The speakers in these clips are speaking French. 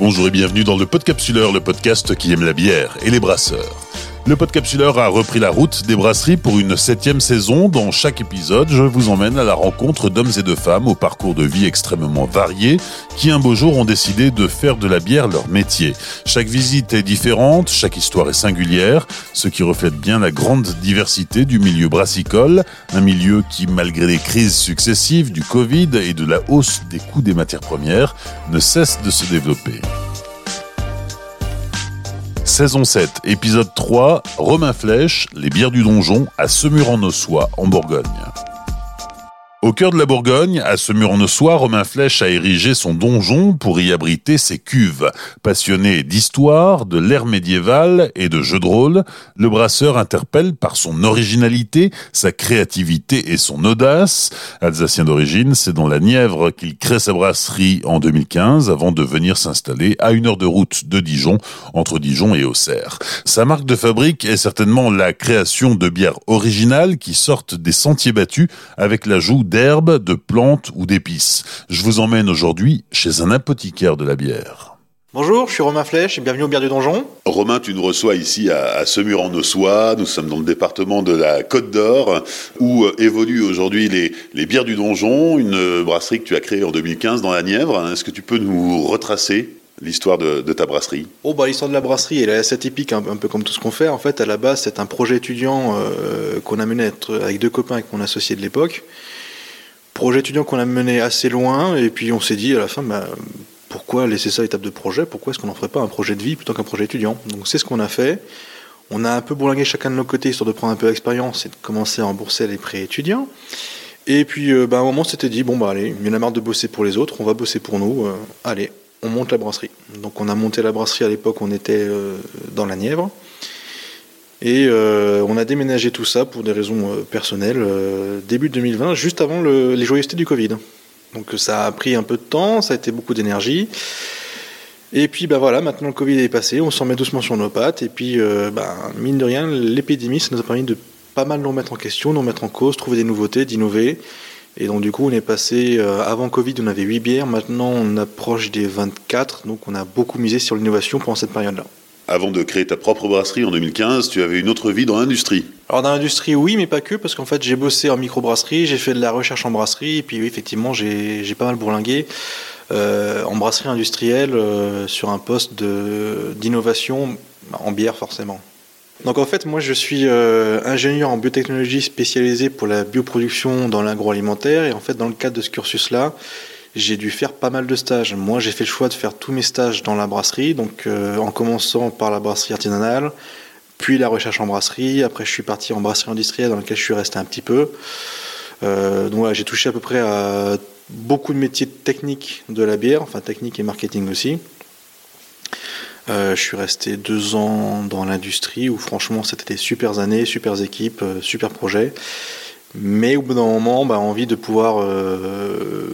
Bonjour et bienvenue dans le Podcapsuleur, le podcast qui aime la bière et les brasseurs. Le Podcapsuleur a repris la route des brasseries pour une septième saison. Dans chaque épisode, je vous emmène à la rencontre d'hommes et de femmes au parcours de vie extrêmement varié qui un beau jour ont décidé de faire de la bière leur métier. Chaque visite est différente, chaque histoire est singulière, ce qui reflète bien la grande diversité du milieu brassicole, un milieu qui, malgré les crises successives du Covid et de la hausse des coûts des matières premières, ne cesse de se développer. Saison 7, épisode 3, Romain Flèche, les bières du donjon à Semur-en-Ossois, en Bourgogne. Au cœur de la Bourgogne, à Semur-en-Ossois, Romain Flèche a érigé son donjon pour y abriter ses cuves. Passionné d'histoire, de l'ère médiévale et de jeux de rôle, le brasseur interpelle par son originalité, sa créativité et son audace. Alsacien d'origine, c'est dans la Nièvre qu'il crée sa brasserie en 2015 avant de venir s'installer à une heure de route de Dijon, entre Dijon et Auxerre. Sa marque de fabrique est certainement la création de bières originales qui sortent des sentiers battus avec l'ajout d'herbes, de plantes ou d'épices. Je vous emmène aujourd'hui chez un apothicaire de la bière. Bonjour, je suis Romain Flèche et bienvenue au Bière du Donjon. Romain, tu nous reçois ici à, à Semur-en-Ossois. Nous sommes dans le département de la Côte d'Or où euh, évoluent aujourd'hui les, les bières du Donjon, une brasserie que tu as créée en 2015 dans la Nièvre. Est-ce que tu peux nous retracer l'histoire de, de, ta brasserie? Oh bah l'histoire de la brasserie, elle est assez typique, un, un peu comme tout ce qu'on fait. En fait, à la base, c'est un projet étudiant euh, qu'on a mené avec deux copains avec mon associé de l'époque. Projet étudiant qu'on a mené assez loin, et puis on s'est dit à la fin, bah, pourquoi laisser ça étape de projet? Pourquoi est-ce qu'on n'en ferait pas un projet de vie plutôt qu'un projet étudiant? Donc c'est ce qu'on a fait. On a un peu bourlingué chacun de nos côtés, histoire de prendre un peu d'expérience et de commencer à rembourser les prêts étudiants. Et puis euh, bah, à un moment, on s'était dit, bon bah allez, il y en a marre de bosser pour les autres, on va bosser pour nous, euh, allez, on monte la brasserie. Donc on a monté la brasserie à l'époque, on était euh, dans la Nièvre. Et euh, on a déménagé tout ça pour des raisons euh, personnelles euh, début 2020, juste avant le, les joyeusetés du Covid. Donc ça a pris un peu de temps, ça a été beaucoup d'énergie. Et puis bah voilà, maintenant le Covid est passé, on s'en met doucement sur nos pattes. Et puis bah, mine de rien, l'épidémie, ça nous a permis de pas mal nous remettre en question, nous remettre en cause, trouver des nouveautés, d'innover. Et donc du coup, on est passé, avant Covid, on avait 8 bières, maintenant on approche des 24, donc on a beaucoup misé sur l'innovation pendant cette période-là avant de créer ta propre brasserie en 2015, tu avais une autre vie dans l'industrie. Alors dans l'industrie, oui, mais pas que, parce qu'en fait, j'ai bossé en microbrasserie, j'ai fait de la recherche en brasserie, et puis oui, effectivement, j'ai pas mal bourlingué euh, en brasserie industrielle euh, sur un poste d'innovation en bière, forcément. Donc en fait, moi, je suis euh, ingénieur en biotechnologie spécialisé pour la bioproduction dans l'agroalimentaire, et en fait, dans le cadre de ce cursus-là, j'ai dû faire pas mal de stages. Moi, j'ai fait le choix de faire tous mes stages dans la brasserie, donc euh, en commençant par la brasserie artisanale, puis la recherche en brasserie. Après, je suis parti en brasserie industrielle dans laquelle je suis resté un petit peu. Euh, donc voilà, j'ai touché à peu près à beaucoup de métiers techniques de la bière, enfin technique et marketing aussi. Euh, je suis resté deux ans dans l'industrie où franchement c'était des super années, super équipes, super projets. Mais au bout d'un moment, bah, envie de pouvoir euh,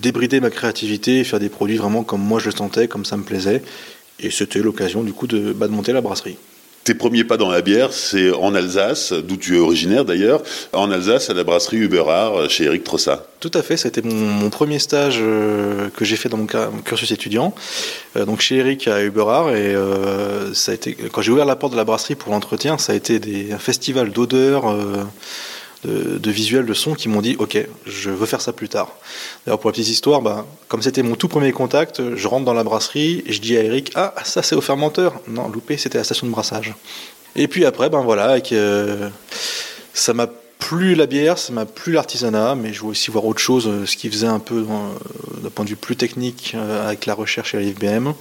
débrider ma créativité et faire des produits vraiment comme moi je le sentais, comme ça me plaisait. Et c'était l'occasion du coup de, bah, de monter la brasserie. Tes premiers pas dans la bière, c'est en Alsace, d'où tu es originaire d'ailleurs, en Alsace à la brasserie Uberard chez Eric Trossa. Tout à fait, c'était mon, mon, premier stage euh, que j'ai fait dans mon, mon, cursus étudiant, euh, donc chez Eric à Uberard. Et euh, ça a été, quand j'ai ouvert la porte de la brasserie pour l'entretien, ça a été des, un festival d'odeurs de, visuels, de sons qui m'ont dit ok, je veux faire ça plus tard. D'ailleurs pour la petite histoire, bah, comme c'était mon tout premier contact, je rentre dans la brasserie et je dis à Eric ah ça c'est au fermenteur. Non loupé, c'était la station de brassage. Et puis après ben voilà, avec, euh, ça m'a plu la bière, ça m'a plu l'artisanat, mais je voulais aussi voir autre chose, ce qui faisait un peu euh, d'un point de vue plus technique euh, avec la recherche et la IFBM,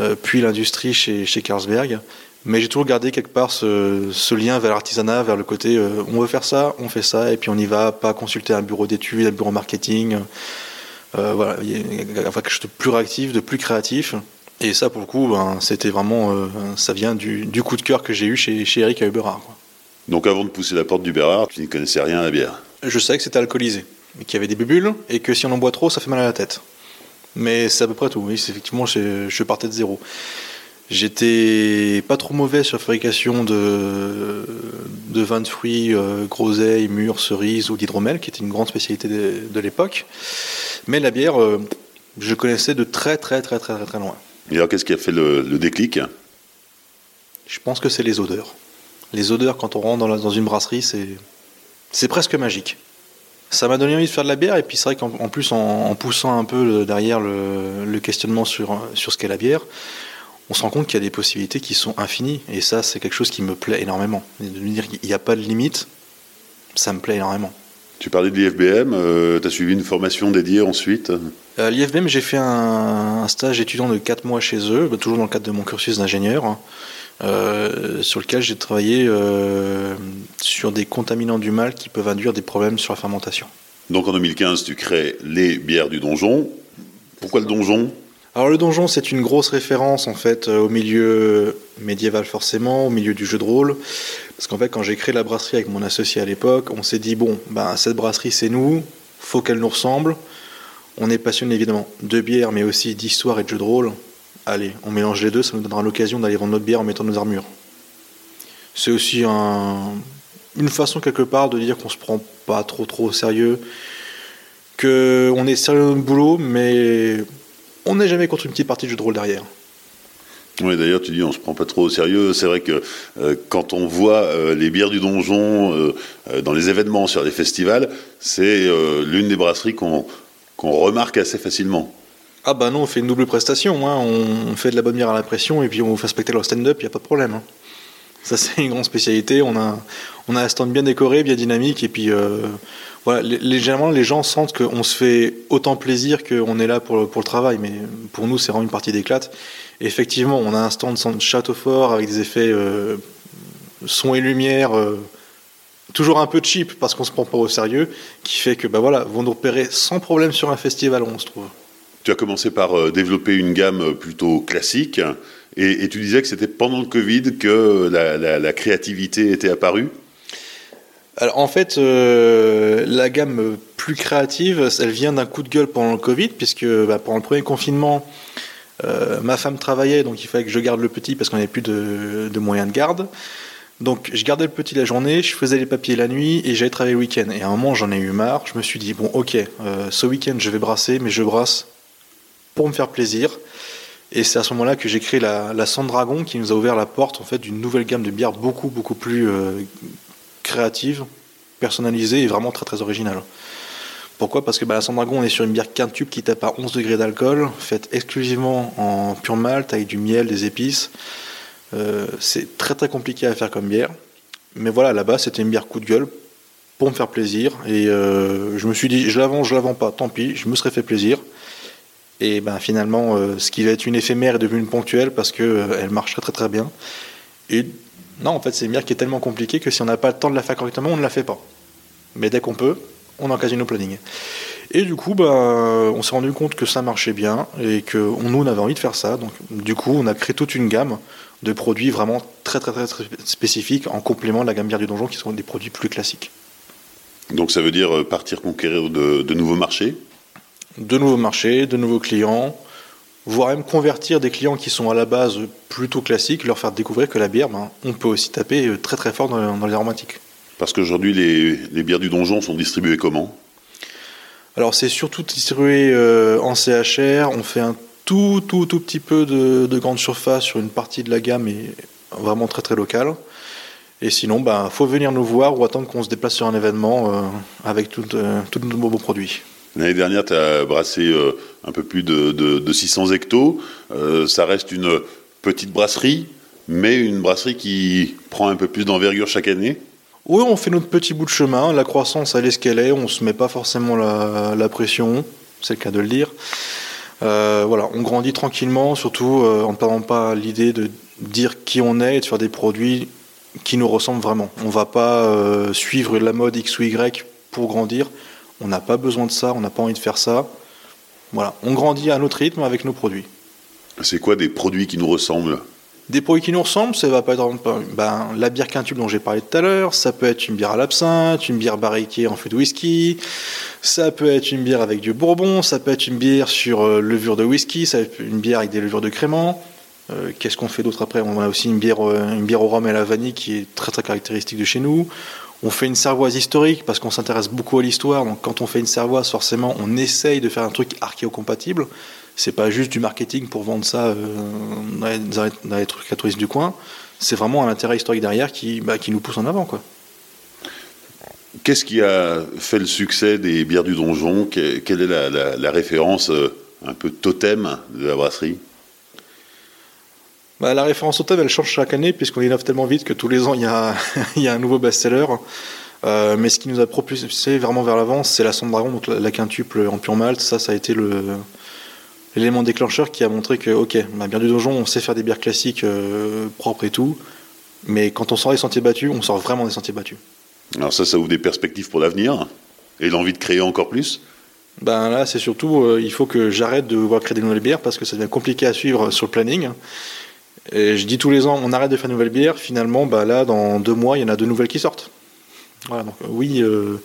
euh, puis l'industrie chez, chez Carlsberg. Mais j'ai toujours gardé quelque part ce, ce lien vers l'artisanat, vers le côté euh, on veut faire ça, on fait ça, et puis on n'y va, pas consulter un bureau d'études, un bureau marketing. Euh, voilà, il y a enfin, quelque chose de plus réactif, de plus créatif. Et ça, pour le coup, ben, c'était vraiment, euh, ça vient du, du, coup de cœur que j'ai eu chez, chez Eric à Uberard. Quoi. Donc avant de pousser la porte d'Uberard, tu n'y connaissais rien à la bière Je savais que c'était alcoolisé, qu'il y avait des bulles, et que si on en boit trop, ça fait mal à la tête. Mais c'est à peu près tout, oui, effectivement, je, je partais de zéro. J'étais pas trop mauvais sur la fabrication de, de vins de fruits, euh, groseilles, mûres, cerises ou d'hydromel, qui était une grande spécialité de, de l'époque. Mais la bière, euh, je connaissais de très très très très très, très loin. Et alors, qu'est-ce qui a fait le, déclic? Je pense que c'est les odeurs. Les odeurs, quand on rentre dans, une brasserie, c'est presque magique. Ça m'a donné envie de faire de la bière, et puis c'est vrai qu'en plus, en, poussant un peu derrière le, questionnement sur, sur ce qu'est la bière, on se rend compte qu'il y a des possibilités qui sont infinies. Et ça, c'est quelque chose qui me plaît énormément. de me dire qu'il n'y a pas de limite, ça me plaît énormément. Tu parlais de l'IFBM, euh, tu as suivi une formation dédiée ensuite? Euh, L'IFBM, j'ai fait un, stage étudiant de 4 mois chez eux, bah, toujours dans le cadre de mon cursus d'ingénieur, hein, euh, sur lequel j'ai travaillé sur des contaminants du mal qui peuvent induire des problèmes sur la fermentation. Donc en 2015, tu crées les bières du donjon. Pourquoi le donjon? Alors le donjon, c'est une grosse référence en fait euh, au milieu médiéval forcément, au milieu du jeu de rôle. Parce qu'en fait, quand j'ai créé la brasserie avec mon associé à l'époque, on s'est dit bon, ben cette brasserie c'est nous, faut qu'elle nous ressemble. On est passionné évidemment de bière, mais aussi d'histoire et de jeu de rôle. Allez, on mélange les deux, ça nous donnera l'occasion d'aller vendre notre bière en mettant nos armures. C'est aussi une façon quelque part de dire qu'on se prend pas trop trop au sérieux, que on est sérieux dans le boulot, mais on n'est jamais contre une petite partie de jeu de rôle derrière. Oui, d'ailleurs, tu dis on se prend pas trop au sérieux. C'est vrai que euh, quand on voit euh, les bières du donjon euh, dans les événements, sur les festivals, c'est l'une des brasseries qu'on remarque assez facilement. Ah bah non, on fait une double prestation. Hein. On, fait de la bonne bière à la pression et puis on vous fait spectacle stand-up, il n'y a pas de problème. Hein. Ça, c'est une grande spécialité. On a, on a un stand bien décoré, bien dynamique et puis légèrement, les gens sentent qu'on se fait autant plaisir qu'on est là pour, le travail, mais pour nous, c'est vraiment une partie d'éclate. Effectivement, on a un stand de château fort avec des effets euh, son et lumière, euh, toujours un peu cheap parce qu'on se prend pas au sérieux, qui fait que bah voilà, vont nous repérer sans problème sur un festival où on se trouve. Tu as commencé par euh, développer une gamme plutôt classique, et, tu disais que c'était pendant le Covid que la créativité était apparue? Alors en fait, euh, la gamme plus créative, elle vient d'un coup de gueule pendant le Covid, puisque bah, pendant le premier confinement, euh, ma femme travaillait, donc il fallait que je garde le petit parce qu'on n'avait plus de, moyens de garde. Donc je gardais le petit la journée, je faisais les papiers la nuit et j'allais travailler le week-end. Et à un moment, j'en ai eu marre. Je me suis dit bon, ok, euh, ce week-end, je vais brasser, mais je brasse pour me faire plaisir. Et c'est à ce moment-là que j'ai créé la, Sandragon qui nous a ouvert la porte en fait d'une nouvelle gamme de bières beaucoup beaucoup plus créative, personnalisée et vraiment très très originale. Pourquoi? Parce que bah, la Sandragon, on est sur une bière quintube qui tape à 11 degrés d'alcool, faite exclusivement en pur malt, avec du miel, des épices. Euh, c'est très très compliqué à faire comme bière. Mais voilà, là-bas, c'était une bière coup de gueule pour me faire plaisir. Et euh, je me suis dit, je la vends, je la vends pas, tant pis, je me serais fait plaisir. Et ben, finalement, euh, ce qui va être une éphémère est devenu une ponctuelle parce qu'elle elle marche très très très bien. Et non, en fait, c'est une bière qui est tellement compliquée que si on n'a pas le temps de la faire correctement, on ne la fait pas. Mais dès qu'on peut, on occasionne au planning. Et du coup, ben, on s'est rendu compte que ça marchait bien et que nous, on avait envie de faire ça. Donc, du coup, on a créé toute une gamme de produits vraiment très, très, très, spécifiques en complément de la gamme bière du donjon qui sont des produits plus classiques. Donc, ça veut dire euh, partir conquérir de nouveaux marchés? De nouveaux marchés, de nouveaux clients, voire même convertir des clients qui sont à la base plutôt classiques, leur faire découvrir que la bière, ben, on peut aussi taper très très fort dans, les aromatiques. Parce qu'aujourd'hui, les, bières du donjon sont distribuées comment? Alors c'est surtout distribué euh, en CHR, on fait un tout tout tout petit peu de, grande surface sur une partie de la gamme, mais vraiment très très locale. Et sinon, il ben, faut venir nous voir ou attendre qu'on se déplace sur un événement euh, avec tous euh, nos beaux produits. L'année dernière, tu as brassé euh, un peu plus de, 600 hectos. Euh, ça reste une petite brasserie, mais une brasserie qui prend un peu plus d'envergure chaque année. Oui, on fait notre petit bout de chemin. La croissance, elle est ce qu'elle est. On ne se met pas forcément la, pression, c'est le cas de le dire. Euh, voilà, on grandit tranquillement, surtout en ne perdant pas l'idée de dire qui on est et de faire des produits qui nous ressemblent vraiment. On ne va pas suivre la mode X ou Y pour grandir. On n'a pas besoin de ça, on n'a pas envie de faire ça. Voilà, on grandit à notre rythme avec nos produits. C'est quoi des produits qui nous ressemblent? Des produits qui nous ressemblent, ça va pas être ben, la bière quintube dont j'ai parlé tout à l'heure, ça peut être une bière à l'absinthe, une bière barriquée en feu de whisky, ça peut être une bière avec du bourbon, ça peut être une bière sur euh, levure de whisky, ça peut être une bière avec des levures de crément. Qu'est-ce qu'on fait d'autre après? On a aussi une bière, une bière au rhum et à la vanille qui est très très caractéristique de chez nous. On fait une cervoise historique parce qu'on s'intéresse beaucoup à l'histoire. Donc quand on fait une cervoise, forcément, on essaye de faire un truc archéocompatible. C'est pas juste du marketing pour vendre ça dans, les, trucs à touristes du coin. C'est vraiment un intérêt historique derrière qui, bah, qui nous pousse en avant, quoi. Qu'est-ce qui a fait le succès des bières du donjon? Quelle est la, référence euh, un peu totem de la brasserie? Bah, La référence totem, elle change chaque année, puisqu'on innove tellement vite que tous les ans, il y a, il y a un nouveau best-seller. Euh, mais ce qui nous a propulsé vraiment vers l'avant, c'est la Sonde Dragon, donc la, quintuple en pur malt. Ça, ça a été l'élément déclencheur qui a montré que, ok, bière du donjon, on sait faire des bières classiques euh, propres et tout. Mais quand on sort des sentiers battus, on sort vraiment des sentiers battus. Alors ça, ça ouvre des perspectives pour l'avenir et l'envie de créer encore plus? Ben là, c'est surtout, euh, il faut que j'arrête de voir créer des nouvelles bières parce que ça devient compliqué à suivre sur le planning. Et je dis tous les ans, on arrête de faire de nouvelles bières. Finalement, bah là, dans deux mois, il y en a deux nouvelles qui sortent. Voilà, donc euh, oui, euh,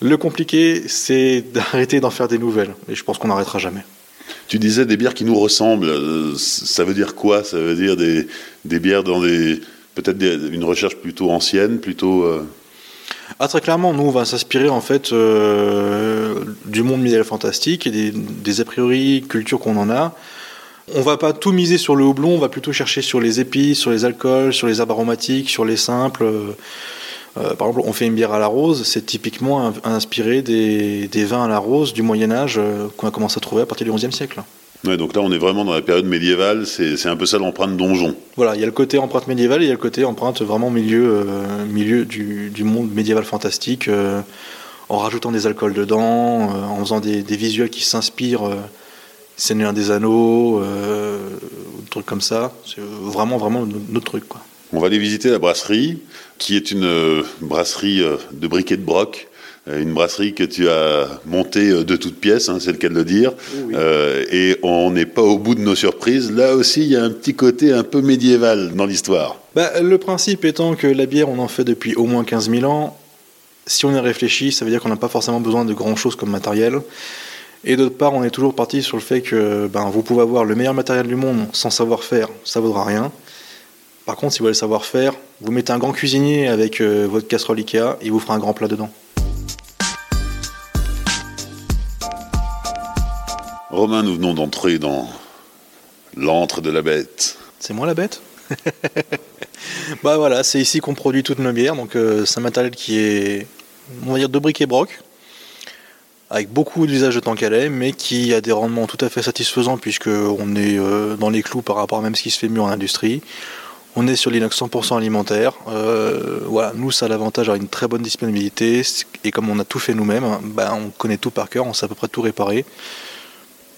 le compliqué, c'est d'arrêter d'en faire des nouvelles. Et je pense qu'on n'arrêtera jamais. Tu disais des bières qui nous ressemblent. Ça veut dire quoi? Ça veut dire des, des bières dans des peut-être une recherche plutôt ancienne, plutôt. Ah, très clairement, nous, on va s'inspirer en fait euh, du monde médiéval fantastique et des, a priori cultures qu'on en a. On va pas tout miser sur le houblon, on va plutôt chercher sur les épices, sur les alcools, sur les aromatiques, sur les simples. Euh, par exemple, on fait une bière à la rose, c'est typiquement inspiré des, vins à la rose du Moyen Âge euh, qu'on a commencé à trouver à partir du XIe siècle donc là, on est vraiment dans la période médiévale, c'est un peu ça l'empreinte donjon. Voilà, il y a le côté empreinte médiévale et il y a le côté empreinte vraiment milieu, euh, milieu du, monde médiéval fantastique, euh, en rajoutant des alcools dedans, euh, en faisant des, visuels qui s'inspirent Seigneur des Anneaux, des trucs comme ça. C'est vraiment, vraiment notre truc. Quoi. On va aller visiter la brasserie, qui est une brasserie de briquet de broc. Euh, une brasserie que tu as montée euh, de toutes pièces, hein, c'est le cas de le dire. Euh, et on n'est pas au bout de nos surprises. Là aussi, il y a un petit côté un peu médiéval dans l'histoire. Bah, le principe étant que la bière, on en fait depuis au moins 15 000 ans. Si on y réfléchit, ça veut dire qu'on n'a pas forcément besoin de grand-chose comme matériel. Et d'autre part, on est toujours parti sur le fait que ben, vous pouvez avoir le meilleur matériel du monde sans savoir-faire, ça vaudra rien. Par contre, si vous voulez savoir-faire, vous mettez un grand cuisinier avec votre casserole Ikea, il vous fera un grand plat dedans. Romain, nous venons d'entrer dans l'antre de la bête. C'est moi la bête? Bah voilà, c'est ici qu'on produit toutes nos bières. Donc euh, c'est un matériel qui est, on va dire, de briques et broc, avec beaucoup d'usage de temps calais, mais qui a des rendements tout à fait satisfaisants puisque on est euh, dans les clous par rapport à même ce qui se fait mieux en industrie. On est sur l'inox 100% alimentaire. Euh, voilà, nous, ça a l'avantage d'avoir une très bonne disponibilité. Et comme on a tout fait nous-mêmes, ben, on connaît tout par cœur, on sait à peu près tout réparer.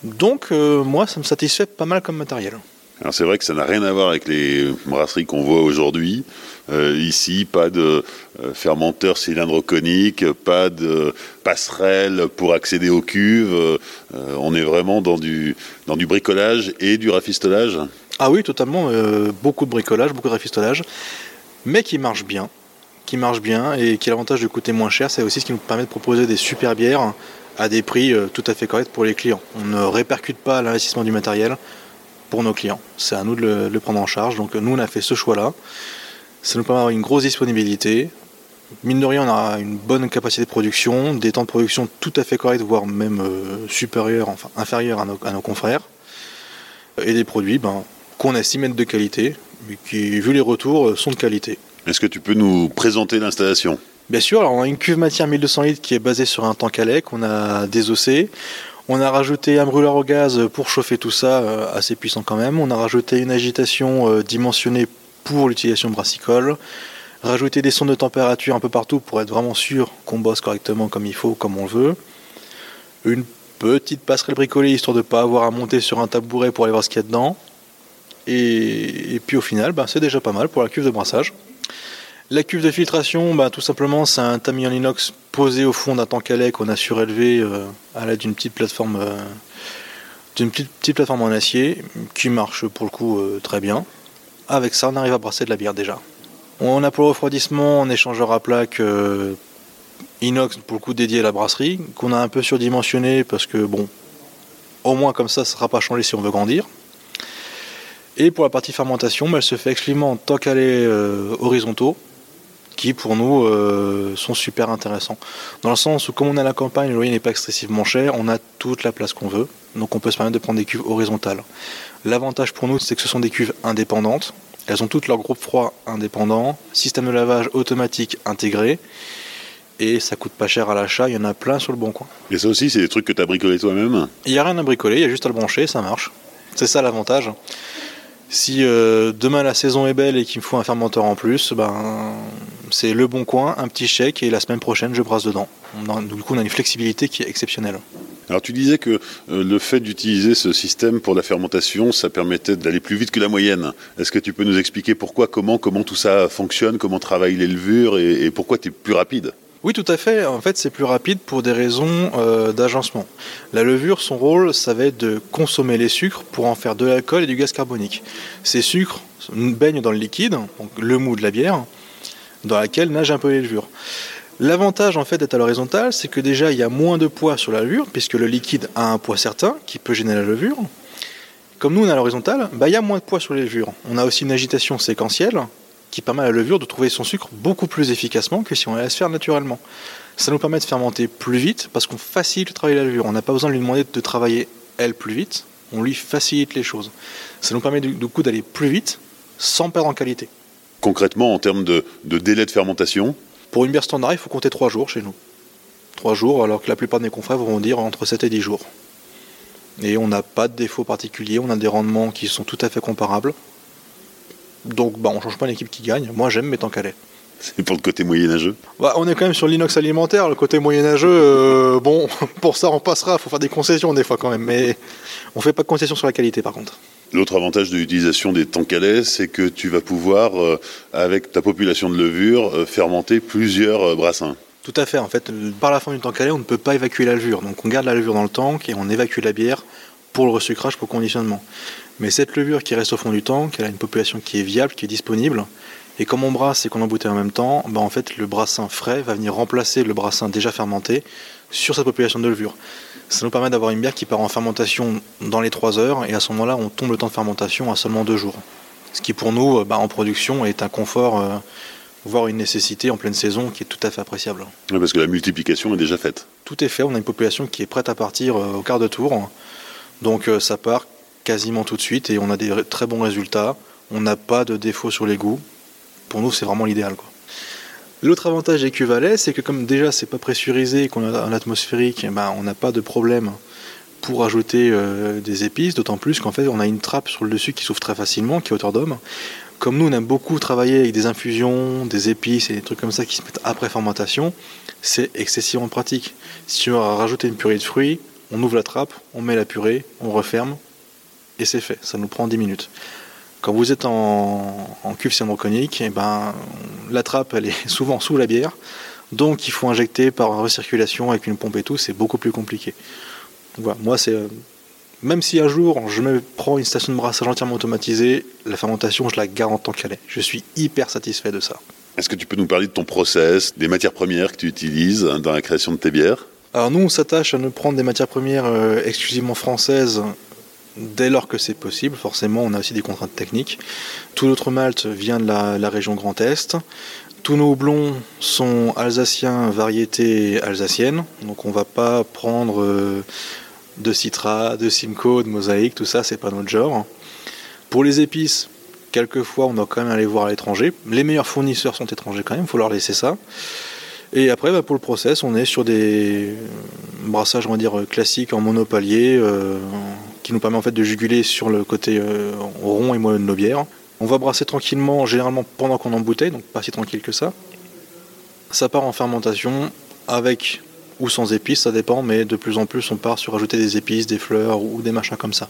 Donc euh, moi, ça me satisfait pas mal comme matériel. Alors c'est vrai que ça n'a rien à voir avec les brasseries qu'on voit aujourd'hui. Euh, ici, pas de euh, fermenteur cylindre conique, pas de passerelle pour accéder aux cuves. on est vraiment dans du, dans du bricolage et du rafistolage. Ah oui, totalement. beaucoup de bricolage, beaucoup de rafistolage, mais qui marche bien. Qui marche bien et qui a l'avantage de coûter moins cher. C'est aussi ce qui nous permet de proposer des super bières à des prix euh, tout à fait corrects pour les clients. On ne répercute pas l'investissement du matériel pour nos clients. C'est à nous de le, prendre en charge. Donc nous, on a fait ce choix-là. Ça nous permet d'avoir une grosse disponibilité. Mine de rien, on a une bonne capacité de production, des temps de production tout à fait corrects, voire même euh, supérieurs, enfin inférieurs à nos, confrères. Et des produits ben, qu'on estime être de qualité, mais qui, vu les retours, euh, sont de qualité. Est-ce que tu peux nous présenter l'installation? Bien sûr, alors on a une cuve matière 1200 litres qui est basée sur un tank à lait qu'on a désossé. On a rajouté un brûleur au gaz pour chauffer tout ça, euh, assez puissant quand même. On a rajouté une agitation dimensionnée pour l'utilisation brassicole. Rajouté des sondes de température un peu partout pour être vraiment sûr qu'on bosse correctement comme il faut, comme on veut. Une petite passerelle bricolée histoire de ne pas avoir à monter sur un tabouret pour aller voir ce qu'il y a dedans. Et, puis au final, ben, c'est déjà pas mal pour la cuve de brassage. La cuve de filtration, bah, tout simplement, c'est un tamis en inox posé au fond d'un tank à lait qu'on a surélevé euh, à l'aide d'une petite plateforme, euh, d'une petite, petite, plateforme en acier qui marche pour le coup euh, très bien. Avec ça, on arrive à brasser de la bière déjà. On a pour le refroidissement un échangeur à plaque inox pour le coup dédié à la brasserie qu'on a un peu surdimensionné parce que bon, au moins comme ça, ça ne sera pas changé si on veut grandir. Et pour la partie fermentation, bah, elle se fait exclusivement en temps calé horizontaux, qui pour nous euh, sont super intéressants. Dans le sens où comme on a la campagne, le loyer n'est pas excessivement cher, on a toute la place qu'on veut, donc on peut se permettre de prendre des cuves horizontales. L'avantage pour nous, c'est que ce sont des cuves indépendantes, elles ont toutes leur groupe froid indépendant, système de lavage automatique intégré, et ça coûte pas cher à l'achat, il y en a plein sur le bon coin. Et ça aussi, c'est des trucs que tu as bricolé toi-même? Il n'y a rien à bricoler, il y a juste à le brancher, ça marche. C'est ça l'avantage. Si euh, demain la saison est belle et qu'il me faut un fermenteur en plus, ben, c'est le bon coin, un petit chèque et la semaine prochaine je brasse dedans. du coup on a une flexibilité qui est exceptionnelle. Alors tu disais que euh, le fait d'utiliser ce système pour la fermentation, ça permettait d'aller plus vite que la moyenne. Est-ce que tu peux nous expliquer pourquoi, comment, comment tout ça fonctionne, comment travaillent les levures et pourquoi tu es plus rapide? Oui, tout à fait. En fait, c'est plus rapide pour des raisons euh, d'agencement. La levure, son rôle, ça va être de consommer les sucres pour en faire de l'alcool et du gaz carbonique. Ces sucres baignent dans le liquide, donc le mou de la bière, dans laquelle nagent un peu les levures. L'avantage en fait d'être à l'horizontale, c'est que déjà il y a moins de poids sur la levure, puisque le liquide a un poids certain qui peut gêner la levure. Comme nous on est à l'horizontale, bah, il y a moins de poids sur les levures. On a aussi une agitation séquentielle, qui permet à la levure de trouver son sucre beaucoup plus efficacement que si on la laisse faire naturellement. Ça nous permet de fermenter plus vite parce qu'on facilite le travail de la levure. On n'a pas besoin de lui demander de travailler elle plus vite, on lui facilite les choses. Ça nous permet du coup d'aller plus vite sans perdre en qualité. Concrètement, en termes de, délai de fermentation Pour une bière standard, il faut compter 3 jours chez nous. 3 jours, alors que la plupart de mes confrères vont dire entre 7 et 10 jours. Et on n'a pas de défaut particulier, on a des rendements qui sont tout à fait comparables. Donc bah, on change pas l'équipe qui gagne. Moi j'aime mes temps calais. C'est pour le côté moyenâgeux bah, On est quand même sur l'inox alimentaire, le côté moyenâgeux, euh, bon, pour ça on passera, il faut faire des concessions des fois quand même, mais on fait pas de concessions sur la qualité par contre. L'autre avantage de l'utilisation des temps calais, c'est que tu vas pouvoir, euh, avec ta population de levure, euh, fermenter plusieurs brassins. Tout à fait, en fait, par la fin du temps calais, on ne peut pas évacuer la levure. Donc on garde la levure dans le tank et on évacue la bière pour le resucrage, pour le conditionnement. Mais cette levure qui reste au fond du tank, elle a une population qui est viable, qui est disponible. Et comme on brasse et qu'on embouteille en même temps, ben en fait le brassin frais va venir remplacer le brassin déjà fermenté sur cette population de levure. Ça nous permet d'avoir une bière qui part en fermentation dans les 3 heures et à ce moment-là on tombe le temps de fermentation à seulement 2 jours. Ce qui pour nous ben, en production est un confort, euh, voire une nécessité en pleine saison qui est tout à fait appréciable. parce que la multiplication est déjà faite. Tout est fait, on a une population qui est prête à partir euh, au quart de tour. Donc euh, ça part quasiment tout de suite et on a des très bons résultats. On n'a pas de défaut sur les goûts. Pour nous, c'est vraiment l'idéal. L'autre avantage des cuves c'est que comme déjà c'est pas pressurisé, qu'on a un atmosphérique, eh ben, on n'a pas de problème pour ajouter euh, des épices, d'autant plus qu'en fait on a une trappe sur le dessus qui s'ouvre très facilement, qui est hauteur d'homme. Comme nous on aime beaucoup travailler avec des infusions, des épices et des trucs comme ça qui se mettent après fermentation, c'est excessivement pratique. Si tu veux rajouter une purée de fruits, on ouvre la trappe, on met la purée, on referme, et c'est fait. Ça nous prend 10 minutes. Quand vous êtes en, cuve cyanoconique, et eh ben, la trappe elle est souvent sous la bière, donc il faut injecter par recirculation avec une pompe et tout, c'est beaucoup plus compliqué. Voilà, moi c'est euh, même si un jour je me prends une station de brassage entièrement automatisée, la fermentation je la garde en tant qu'elle est. Je suis hyper satisfait de ça. Est-ce que tu peux nous parler de ton process, des matières premières que tu utilises dans la création de tes bières? Alors nous on s'attache à ne prendre des matières premières euh, exclusivement françaises dès lors que c'est possible. Forcément, on a aussi des contraintes techniques. Tout notre malt vient de la, région Grand Est. Tous nos houblons sont alsaciens, variétés alsaciennes. Donc on ne va pas prendre euh, de Citra, de Simcoe, de Mosaïque, tout ça, c'est pas notre genre. Pour les épices, quelquefois on doit quand même aller voir à l'étranger. Les meilleurs fournisseurs sont étrangers quand même, il faut leur laisser ça. Et après, bah, pour le process, on est sur des brassages, on va dire, classiques en monopalier, euh, qui nous permet en fait de juguler sur le côté euh, rond et moelleux de nos bières. On va brasser tranquillement, généralement pendant qu'on embouteille, donc pas si tranquille que ça. Ça part en fermentation avec ou sans épices, ça dépend, mais de plus en plus on part sur ajouter des épices, des fleurs ou des machins comme ça.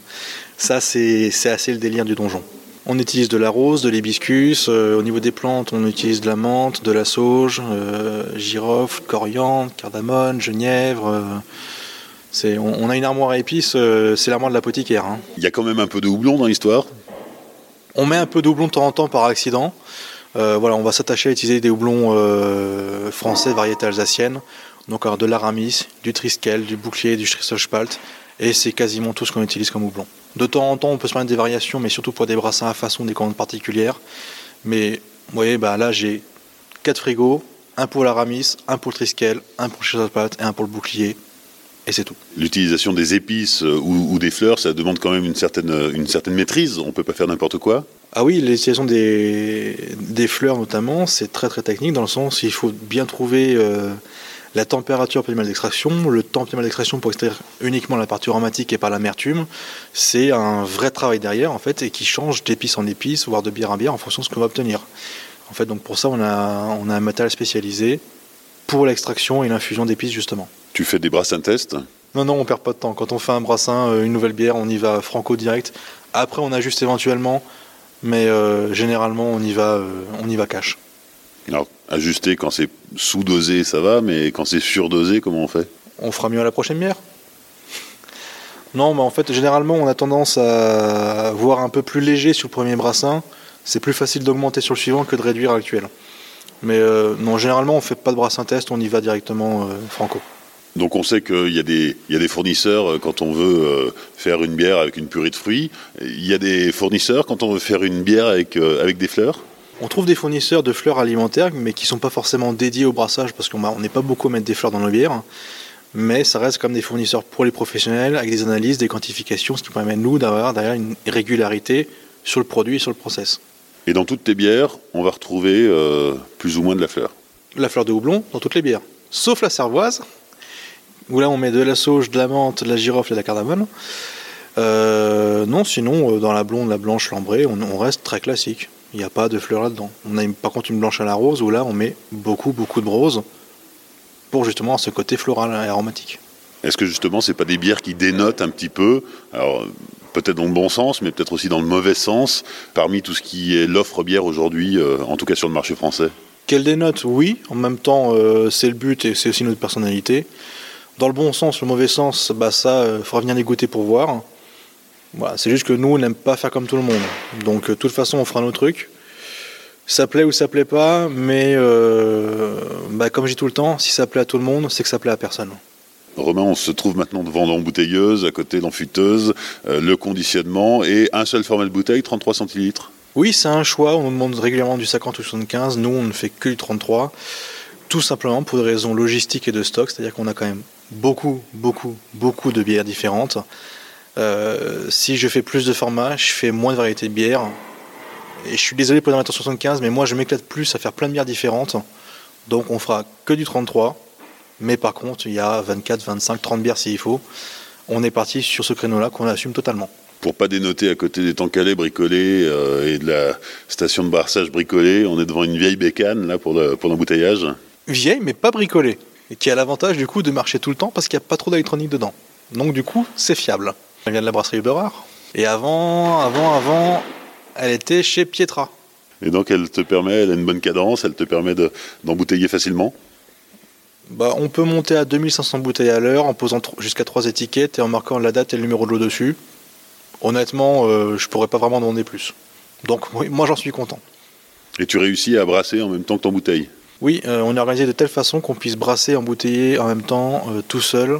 Ça, c'est assez le délire du donjon. On utilise de la rose, de l'hibiscus. Euh, au niveau des plantes, on utilise de la menthe, de la sauge, euh, girofle, coriandre, cardamone, genièvre on, a une armoire à épices, euh, c'est l'armoire de l'apothicaire. Hein. Il y a quand même un peu de houblon dans l'histoire On met un peu de houblon de temps en temps par accident. Euh, voilà, on va s'attacher à utiliser des houblons euh, français, variétés alsaciennes. Donc alors de l'aramis, du triskel, du bouclier, du Strisselspalt Et c'est quasiment tout ce qu'on utilise comme houblon. De temps en temps, on peut se permettre des variations, mais surtout pour des brassins à façon, des commandes particulières. Mais vous voyez, bah, là, j'ai quatre frigos, un pour l'aramis, un pour le triskel, un pour le et un pour le bouclier. Et c'est tout. L'utilisation des épices euh, ou, des fleurs, ça demande quand même une certaine, une certaine maîtrise. On ne peut pas faire n'importe quoi. Ah oui, l'utilisation des, des fleurs notamment, c'est très très technique dans le sens il faut bien trouver euh, la température optimale d'extraction, le temps optimal d'extraction pour extraire uniquement la partie aromatique et pas l'amertume. C'est un vrai travail derrière en fait et qui change d'épice en épice, voire de bière en bière en fonction de ce qu'on va obtenir. En fait, donc pour ça, on a, on a un matériel spécialisé pour l'extraction et l'infusion d'épices justement. Tu fais des brassins test Non, non, on perd pas de temps. Quand on fait un brassin, euh, une nouvelle bière, on y va franco direct. Après, on ajuste éventuellement, mais euh, généralement, on y va, euh, on y va cash. Alors, ajuster quand c'est sous-dosé, ça va, mais quand c'est surdosé, comment on fait? On fera mieux à la prochaine bière? Non, mais en fait, généralement, on a tendance à voir un peu plus léger sur le premier brassin. C'est plus facile d'augmenter sur le suivant que de réduire à l'actuel. Mais non, généralement, on fait pas de brassin test, on y va directement franco. Donc on sait qu'il y, a des fournisseurs euh, quand on veut euh, faire une bière avec une purée de fruits. Il y a des fournisseurs quand on veut faire une bière avec, euh, avec des fleurs? On trouve des fournisseurs de fleurs alimentaires, mais qui ne sont pas forcément dédiés au brassage, parce qu'on n'est pas beaucoup à mettre des fleurs dans nos bières. Mais ça reste comme des fournisseurs pour les professionnels, avec des analyses, des quantifications, ce qui permet nous d'avoir derrière une régularité sur le produit et sur le process. Et dans toutes tes bières, on va retrouver plus ou moins de la fleur La fleur de houblon dans toutes les bières, sauf la cervoise, où là on met de la sauge, de la menthe, de la girofle et de la cardamone. Euh, non, sinon, euh, dans la blonde, la blanche, l'ambrée, on, reste très classique. Il n'y a pas de fleurs là-dedans. On a par contre une blanche à la rose où là on met beaucoup, beaucoup de rose pour justement ce côté floral et aromatique. Est-ce que justement, c'est pas des bières qui dénotent un petit peu? Alors, peut-être dans le bon sens, mais peut-être aussi dans le mauvais sens, parmi tout ce qui est l'offre bière aujourd'hui, euh, en tout cas sur le marché français Qu'elle dénote, oui. En même temps, c'est le but et c'est aussi notre personnalité. Dans le bon sens, le mauvais sens, bah ça, il euh, faudra venir les goûter pour voir. Voilà, c'est juste que nous, on n'aime pas faire comme tout le monde. Donc, euh, de toute façon, on fera nos trucs. Ça plaît ou ça plaît pas, mais euh, bah, comme je dis tout le temps, si ça plaît à tout le monde, c'est que ça plaît à personne. Romain, on se trouve maintenant devant l'embouteilleuse, à côté l'enfuteuse, le conditionnement et un seul format de bouteille, 33 centilitres. Oui, c'est un choix. On demande régulièrement du 50 ou 75. Nous, on ne fait que du 33. Tout simplement pour des raisons logistiques et de stock, c'est-à-dire qu'on a quand même beaucoup, beaucoup, beaucoup de bières différentes. Euh, si je fais plus de formats, je fais moins de variétés de bières. Et je suis désolé pour les 75, mais moi je m'éclate plus à faire plein de bières différentes. Donc on fera que du 33. Mais par contre, il y a 24, 25, 30 bières s'il faut. On est parti sur ce créneau-là qu'on assume totalement. Pour pas dénoter à côté des tanks calais bricolés euh, et de la station de brassage bricolée, on est devant une vieille bécane là pour l'embouteillage. vieille, mais pas bricolée et qui a l'avantage du coup de marcher tout le temps parce qu'il n'y a pas trop d'électronique dedans. Donc du coup, c'est fiable. Elle vient de la brasserie Beurard. Et avant, avant, avant, elle était chez Pietra. Et donc elle te permet, elle a une bonne cadence, elle te permet d'embouteiller facilement bah, On peut monter à 2500 bouteilles à l'heure en posant jusqu'à 3 étiquettes et en marquant la date et le numéro de l'eau dessus. Honnêtement, euh, je pourrais pas vraiment demander plus. Donc moi j'en suis content. Et tu réussis à brasser en même temps que ton bouteille? Oui, euh, on est organisé de telle façon qu'on puisse brasser, embouteiller en même temps, euh, tout seul,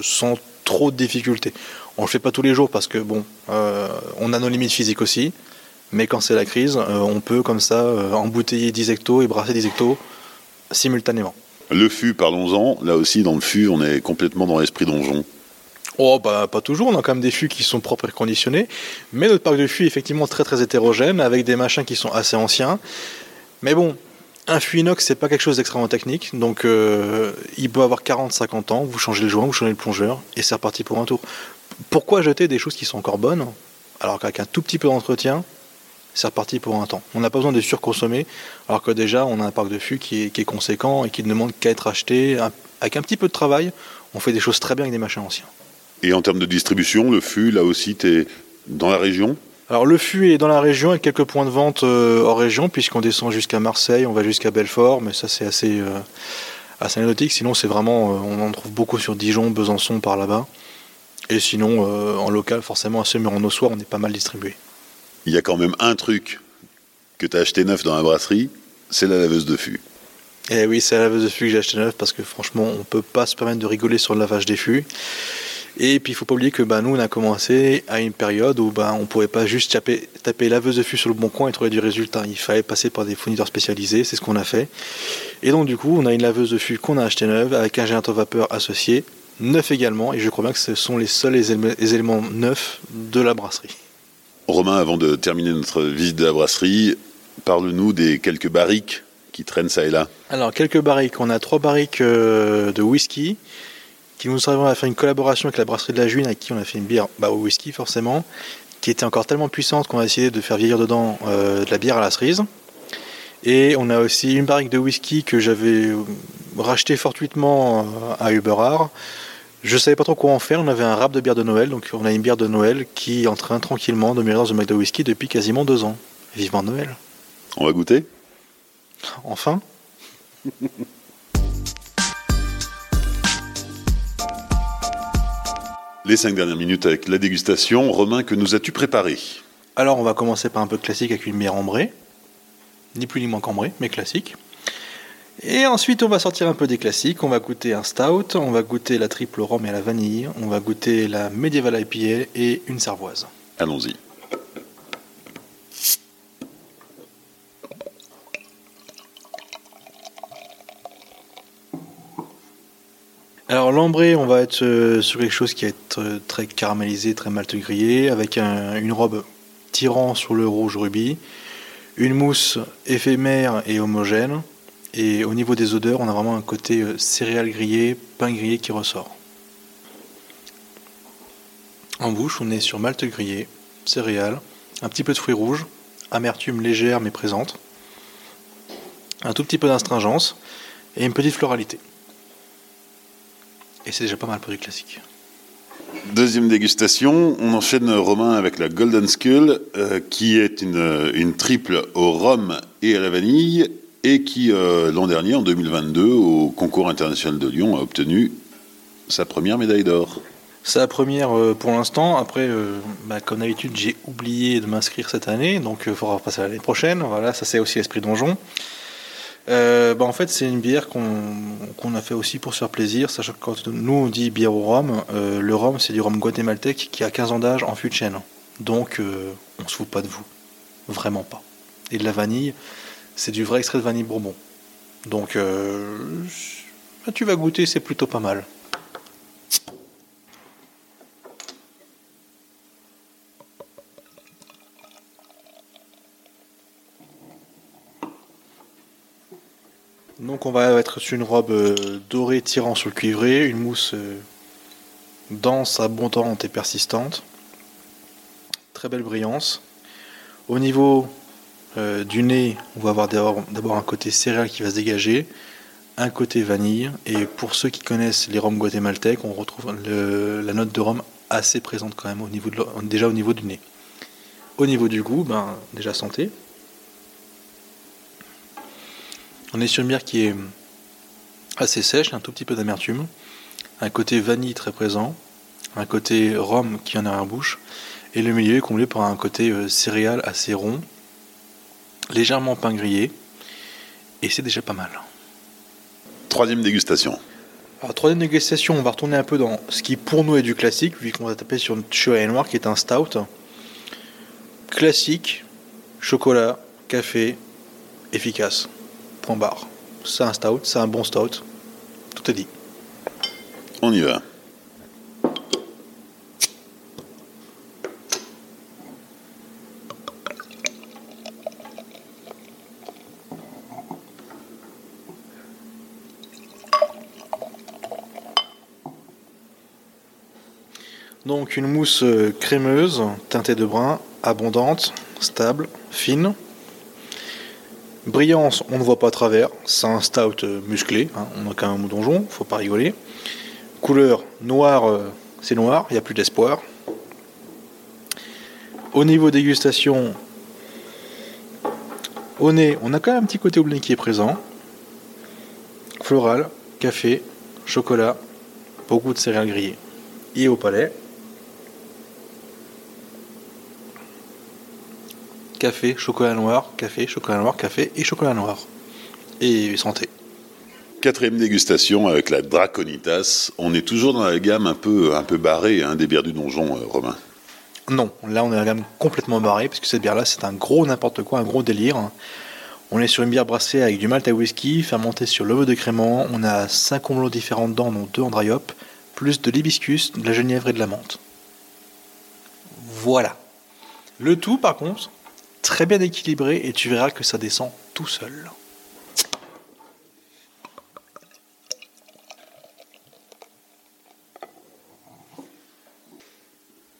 sans trop de difficultés. On ne le fait pas tous les jours parce que bon, euh, on a nos limites physiques aussi, mais quand c'est la crise, on peut comme ça embouteiller 10 hectos et brasser 10 hectos simultanément. Le fût, parlons-en. Là aussi, dans le fût, on est complètement dans l'esprit donjon. Oh, bah, pas toujours, on a quand même des fûts qui sont propres et conditionnés, mais notre parc de fûts est effectivement très très hétérogène, avec des machins qui sont assez anciens. Mais bon, un fût inox, c'est pas quelque chose d'extrêmement technique, donc euh, il peut avoir 40-50 ans, vous changez le joint, vous changez le plongeur, et c'est reparti pour un tour. Pourquoi jeter des choses qui sont encore bonnes, alors qu'avec un tout petit peu d'entretien, c'est reparti pour un temps. On n'a pas besoin de surconsommer, alors que déjà on a un parc de fûts qui est, conséquent et qui ne demande qu'à être acheté. Avec un petit peu de travail, on fait des choses très bien avec des machins anciens. Et en termes de distribution, le fût, là aussi, tu es dans la région? Alors le fût est dans la région avec quelques points de vente euh, hors région puisqu'on descend jusqu'à Marseille, on va jusqu'à Belfort, mais ça c'est assez, euh, assez anecdotique. Sinon c'est vraiment, euh, on en trouve beaucoup sur Dijon, Besançon par là-bas. Et sinon en local forcément à Semur en Ossoir on est pas mal distribué. Il y a quand même un truc que tu as acheté neuf dans la brasserie, c'est la laveuse de fût. Eh oui, c'est la laveuse de fût que j'ai acheté neuf parce que franchement on peut pas se permettre de rigoler sur le lavage des fûts. Et puis il faut pas oublier que bah, nous on a commencé à une période où bah, on pouvait pas juste taper, taper laveuse de fût sur le bon coin et trouver du résultat. Il fallait passer par des fournisseurs spécialisés, c'est ce qu'on a fait. Et donc du coup on a une laveuse de fût qu'on a acheté neuve avec un générateur vapeur associé, neuf également, et je crois bien que ce sont les seuls éléments neufs de la brasserie. Romain, avant de terminer notre visite de la brasserie, parle-nous des quelques barriques qui traînent ça et là. Alors quelques barriques, on a trois barriques euh, de whisky qui nous servent à faire une collaboration avec la brasserie de la Juine, avec qui on a fait une bière bah, au whisky forcément, qui était encore tellement puissante qu'on a décidé de faire vieillir dedans euh, de la bière à la cerise. Et on a aussi une barrique de whisky que j'avais racheté fortuitement euh, à Uberard. Je savais pas trop quoi en faire, on avait un rap de bière de Noël, donc on a une bière de Noël qui est en train tranquillement de mûrir dans un mec de whisky depuis quasiment deux ans. Vivement Noël. On va goûter? Enfin Les cinq dernières minutes avec la dégustation. Romain, que nous as-tu préparé? Alors, on va commencer par un peu de classique avec une bière ambrée. Ni plus ni moins qu'ambrée, mais classique. Et ensuite, on va sortir un peu des classiques. On va goûter un stout, on va goûter la triple rhum et la vanille, on va goûter la médiévale IPA et une cervoise. Allons-y. Alors l'ambré, on va être euh, sur quelque chose qui va être euh, très caramélisé, très malt grillé, avec une robe tirant sur le rouge rubis, une mousse éphémère et homogène, et au niveau des odeurs, on a vraiment un côté euh, céréales grillé, pain grillé qui ressort. En bouche, on est sur malt grillé, céréales, un petit peu de fruits rouges, amertume légère mais présente, un tout petit peu d'astringence et une petite floralité. Et c'est déjà pas mal pour du classique. Deuxième dégustation, on enchaîne Romain avec la Golden Skull, euh, qui est une, triple au rhum et à la vanille, et qui euh, l'an dernier, en 2022, au concours international de Lyon, a obtenu sa première médaille d'or. Sa première euh, pour l'instant. Après, bah, comme d'habitude, j'ai oublié de m'inscrire cette année, donc il faudra passer à l'année prochaine. Voilà, ça c'est aussi l'esprit donjon. Euh, bah, en fait, c'est une bière qu'on a fait aussi pour se faire plaisir. Sachant que quand nous on dit bière au rhum, euh, le rhum c'est du rhum guatémaltèque qui a 15 ans d'âge en fût de chêne. Donc euh, on se fout pas de vous. Vraiment pas. Et de la vanille, c'est du vrai extrait de vanille bourbon. Donc bah, tu vas goûter, c'est plutôt pas mal. Donc on va être sur une robe euh, dorée tirant sur le cuivré, une mousse euh, dense, abondante et persistante. Très belle brillance. Au niveau euh, du nez, on va avoir d'abord un côté céréal qui va se dégager, un côté vanille. Et pour ceux qui connaissent les rhums guatémaltèques, on retrouve la note de rhum assez présente quand même déjà au niveau du nez. Au niveau du goût, ben, déjà santé. On est sur une bière qui est assez sèche, un tout petit peu d'amertume, un côté vanille très présent, un côté rhum qui en a en bouche, et le milieu est comblé par un côté euh, céréal assez rond, légèrement pain grillé, et c'est déjà pas mal. Troisième dégustation. Alors, troisième dégustation, on va retourner un peu dans ce qui pour nous est du classique, vu qu'on va taper sur une Chua Noir qui est un stout. Classique, chocolat, café, efficace. Point barre. C'est un stout, c'est un bon stout. Tout est dit. On y va. Donc une mousse euh, crémeuse, teintée de brun, abondante, stable, fine, Brillance, on ne voit pas à travers. C'est un stout euh, musclé. Hein. On a quand même un donjon, faut pas rigoler. Couleur noire, euh, c'est noir, il n'y a plus d'espoir. Au niveau dégustation, au nez, on a quand même un petit côté oubli qui est présent. Floral, café, chocolat, beaucoup de céréales grillées. Et au palais, café, chocolat noir, café, chocolat noir, café et chocolat noir. Et santé. quatrième dégustation avec la Draconitas. On est toujours dans la gamme un peu, un peu barrée hein, des bières du donjon, euh, Romain. Non, là on est dans la gamme complètement barrée, parce que cette bière-là c'est un gros n'importe quoi, un gros délire. On est sur une bière brassée avec du malt à whisky, fermenté sur l'œuf de crément. On a 5 houblons différents dedans, dont 2 en dry hop, plus de l'hibiscus, de la genièvre et de la menthe. Voilà. Le tout, par contre, très bien équilibré et tu verras que ça descend tout seul.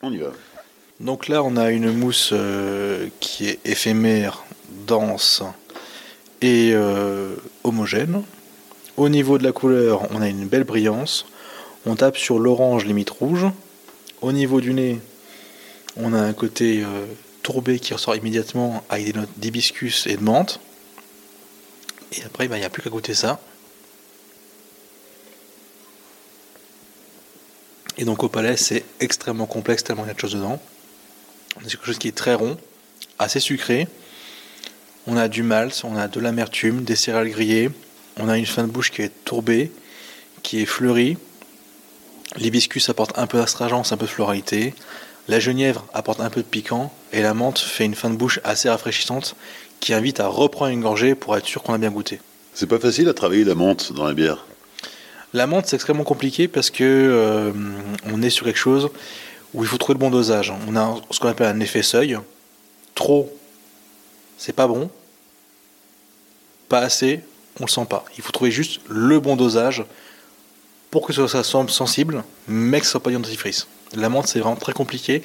On y va. Donc là, on a une mousse euh, qui est éphémère, dense et euh, homogène. Au niveau de la couleur, on a une belle brillance. On tape sur l'orange limite rouge. Au niveau du nez, on a un côté euh, tourbé qui ressort immédiatement avec des notes d'hibiscus et de menthe. Et après, ben, il n'y a plus qu'à goûter ça. Et donc au palais, c'est extrêmement complexe tellement il y a de choses dedans. C'est quelque chose qui est très rond, assez sucré. On a du malt, on a de l'amertume, des céréales grillées. On a une fin de bouche qui est tourbée, qui est fleurie. L'hibiscus apporte un peu d'astringence, un peu de floralité. La genièvre apporte un peu de piquant. Et la menthe fait une fin de bouche assez rafraîchissante qui invite à reprendre une gorgée pour être sûr qu'on a bien goûté. C'est pas facile à travailler la menthe dans la bière. La menthe, c'est extrêmement compliqué parce que euh, on est sur quelque chose où il faut trouver le bon dosage. On a ce qu'on appelle un effet seuil. Trop, c'est pas bon. Pas assez, on le sent pas. Il faut trouver juste le bon dosage pour que ça soit sensible, mais que ce soit pas du dentifrice. La menthe, c'est vraiment très compliqué.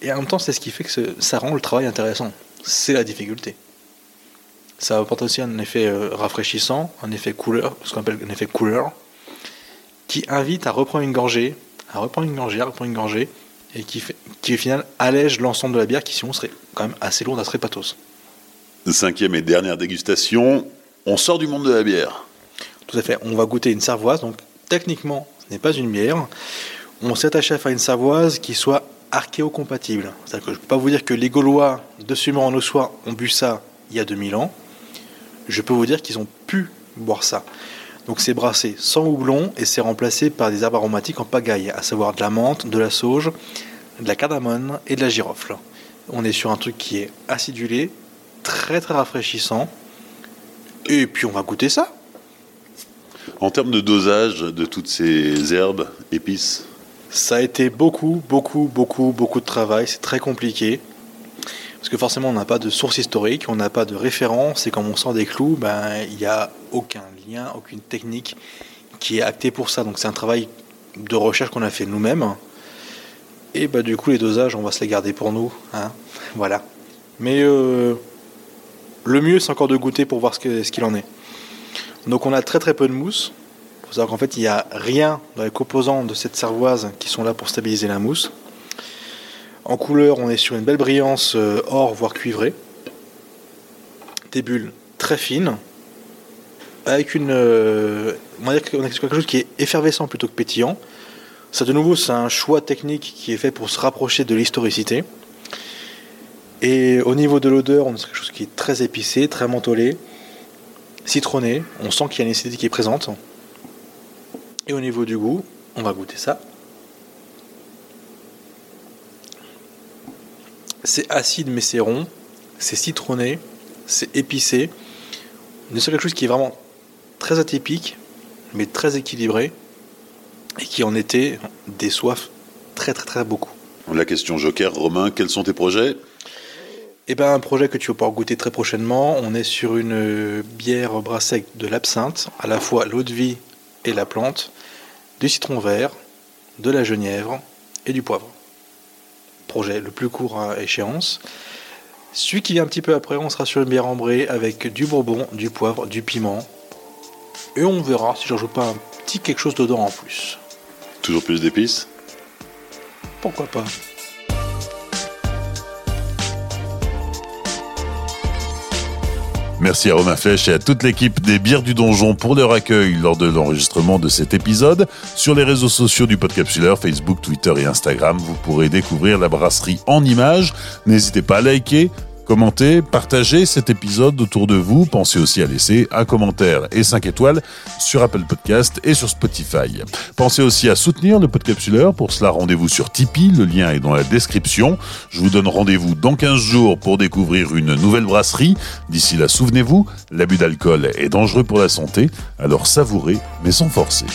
Et en même temps, c'est ce qui fait que ça rend le travail intéressant. C'est la difficulté. Ça apporte aussi un effet euh, rafraîchissant, un effet couleur, ce qu'on appelle un effet couleur, qui invite à reprendre une gorgée, à reprendre une gorgée, à reprendre une gorgée, et qui, fait, qui au final allège l'ensemble de la bière qui sinon serait quand même assez lourde, assez pathos. Cinquième et dernière dégustation, on sort du monde de la bière. Tout à fait, on va goûter une cervoise, donc techniquement ce n'est pas une bière. On s'est attaché à faire une cervoise qui soit archéocompatible. C'est-à-dire que je ne peux pas vous dire que les Gaulois de Sumer en Ossois ont bu ça il y a 2000 ans. Je peux vous dire qu'ils ont pu boire ça. Donc c'est brassé sans houblon et c'est remplacé par des herbes aromatiques en pagaille, à savoir de la menthe, de la sauge, de la cardamone et de la girofle. On est sur un truc qui est acidulé, très très rafraîchissant. Et puis on va goûter ça. En termes de dosage de toutes ces herbes, épices Ça a été beaucoup, beaucoup, beaucoup, beaucoup de travail. C'est très compliqué. Parce que forcément, on n'a pas de source historique, on n'a pas de référence, et quand on sort des clous, ben, il n'y a aucun lien, aucune technique qui est actée pour ça. Donc c'est un travail de recherche qu'on a fait nous-mêmes. Et bah, du coup, les dosages, on va se les garder pour nous. Hein voilà. Mais euh, le mieux, c'est encore de goûter pour voir ce qu'il ce en est. Donc on a très très peu de mousse. Savoir qu'en fait, il n'y a rien dans les composants de cette cervoise qui sont là pour stabiliser la mousse. En couleur, on est sur une belle brillance euh, or, voire cuivrée. Des bulles très fines. Avec une. Euh, on va dire qu'on a quelque chose qui est effervescent plutôt que pétillant. Ça, de nouveau, c'est un choix technique qui est fait pour se rapprocher de l'historicité. Et au niveau de l'odeur, on a quelque chose qui est très épicé, très mentholé, citronné. On sent qu'il y a une acidité qui est présente. Et au niveau du goût, on va goûter ça. C'est acide mais c'est rond, c'est citronné, c'est épicé. On est sur quelque chose qui est vraiment très atypique, mais très équilibré, et qui en été déçoivent très très très beaucoup. La question Joker, Romain, quels sont tes projets? Eh ben, un projet que tu vas pouvoir goûter très prochainement. On est sur une bière brassée de l'absinthe, à la fois l'eau de vie et la plante, du citron vert, de la genièvre et du poivre projet le plus court à échéance. Celui qui vient un petit peu après, on sera sur une bière ambrée avec du bourbon, du poivre, du piment. Et on verra si j'en joue pas un petit quelque chose dedans en plus. Toujours plus d'épices? Pourquoi pas? Merci à Romain Flèche et à toute l'équipe des Bières du Donjon pour leur accueil lors de l'enregistrement de cet épisode. Sur les réseaux sociaux du Podcapsuleur, Facebook, Twitter et Instagram, vous pourrez découvrir la brasserie en images. N'hésitez pas à liker, Commentez, partagez cet épisode autour de vous. Pensez aussi à laisser un commentaire et 5 étoiles sur Apple Podcast et sur Spotify. Pensez aussi à soutenir le Podcapsuleur. Pour cela, rendez-vous sur Tipeee. Le lien est dans la description. Je vous donne rendez-vous dans 15 jours pour découvrir une nouvelle brasserie. D'ici là, souvenez-vous, l'abus d'alcool est dangereux pour la santé. Alors savourez, mais sans forcer.